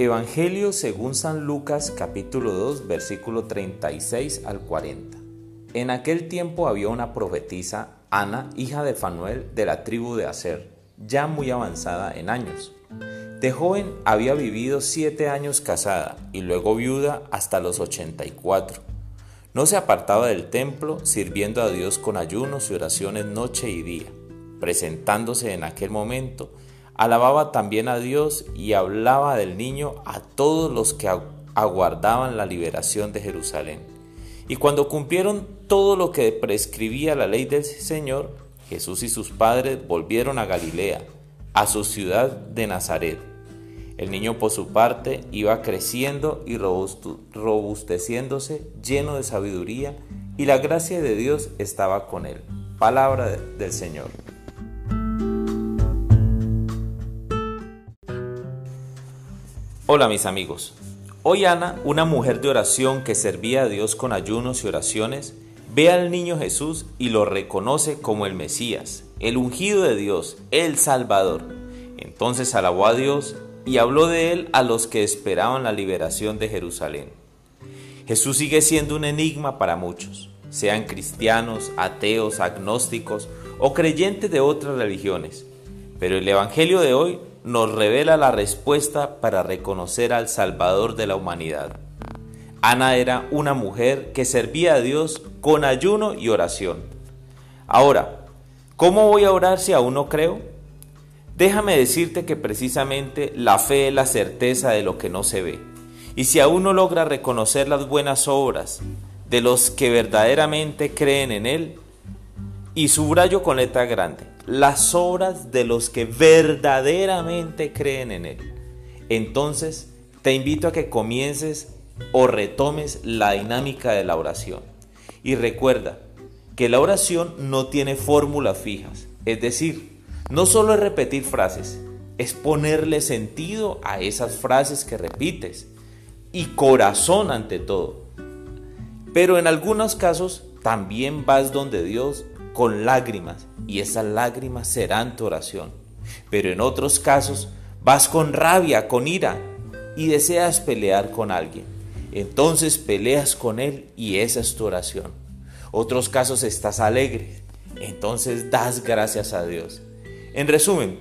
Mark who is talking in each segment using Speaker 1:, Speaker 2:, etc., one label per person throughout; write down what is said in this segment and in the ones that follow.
Speaker 1: Evangelio según San Lucas capítulo 2 versículo 36 al 40. En aquel tiempo había una profetisa, Ana, hija de Fanuel, de la tribu de Aser, ya muy avanzada en años. De joven había vivido siete años casada y luego viuda hasta los 84. No se apartaba del templo, sirviendo a Dios con ayunos y oraciones noche y día. Presentándose en aquel momento, Alababa también a Dios y hablaba del niño a todos los que aguardaban la liberación de Jerusalén. Y cuando cumplieron todo lo que prescribía la ley del Señor, Jesús y sus padres volvieron a Galilea, a su ciudad de Nazaret. El niño por su parte iba creciendo y robusteciéndose, lleno de sabiduría, y la gracia de Dios estaba con él. Palabra del Señor. Hola mis amigos. Hoy Ana, una mujer de oración que servía a Dios con ayunos y oraciones, ve al niño Jesús y lo reconoce como el Mesías, el ungido de Dios, el Salvador. Entonces alabó a Dios y habló de él a los que esperaban la liberación de Jerusalén. Jesús sigue siendo un enigma para muchos, sean cristianos, ateos, agnósticos o creyentes de otras religiones. Pero el Evangelio de hoy nos revela la respuesta para reconocer al Salvador de la humanidad. Ana era una mujer que servía a Dios con ayuno y oración. Ahora, ¿cómo voy a orar si aún no creo? Déjame decirte que precisamente la fe es la certeza de lo que no se ve. Y si aún no logra reconocer las buenas obras de los que verdaderamente creen en Él, y subrayo con letra grande, las obras de los que verdaderamente creen en Él. Entonces, te invito a que comiences o retomes la dinámica de la oración. Y recuerda que la oración no tiene fórmulas fijas, es decir, no solo es repetir frases, es ponerle sentido a esas frases que repites y corazón ante todo. Pero en algunos casos también vas donde Dios con lágrimas y esas lágrimas serán tu oración. Pero en otros casos vas con rabia, con ira y deseas pelear con alguien. Entonces peleas con él y esa es tu oración. Otros casos estás alegre, entonces das gracias a Dios. En resumen,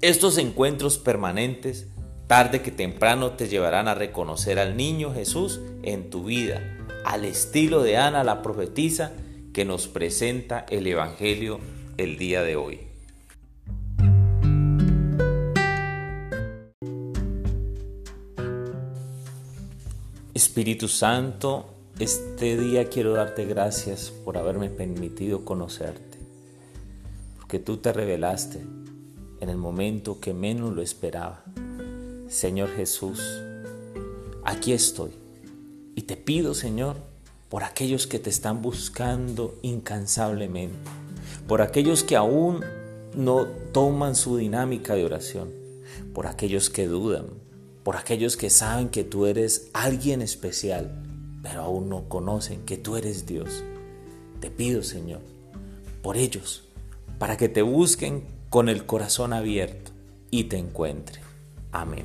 Speaker 1: estos encuentros permanentes, tarde que temprano, te llevarán a reconocer al niño Jesús en tu vida, al estilo de Ana la profetisa, que nos presenta el Evangelio el día de hoy. Espíritu Santo, este día quiero darte gracias por haberme permitido conocerte, porque tú te revelaste en el momento que menos lo esperaba. Señor Jesús, aquí estoy y te pido, Señor, por aquellos que te están buscando incansablemente, por aquellos que aún no toman su dinámica de oración, por aquellos que dudan, por aquellos que saben que tú eres alguien especial, pero aún no conocen que tú eres Dios. Te pido, Señor, por ellos, para que te busquen con el corazón abierto y te encuentren. Amén.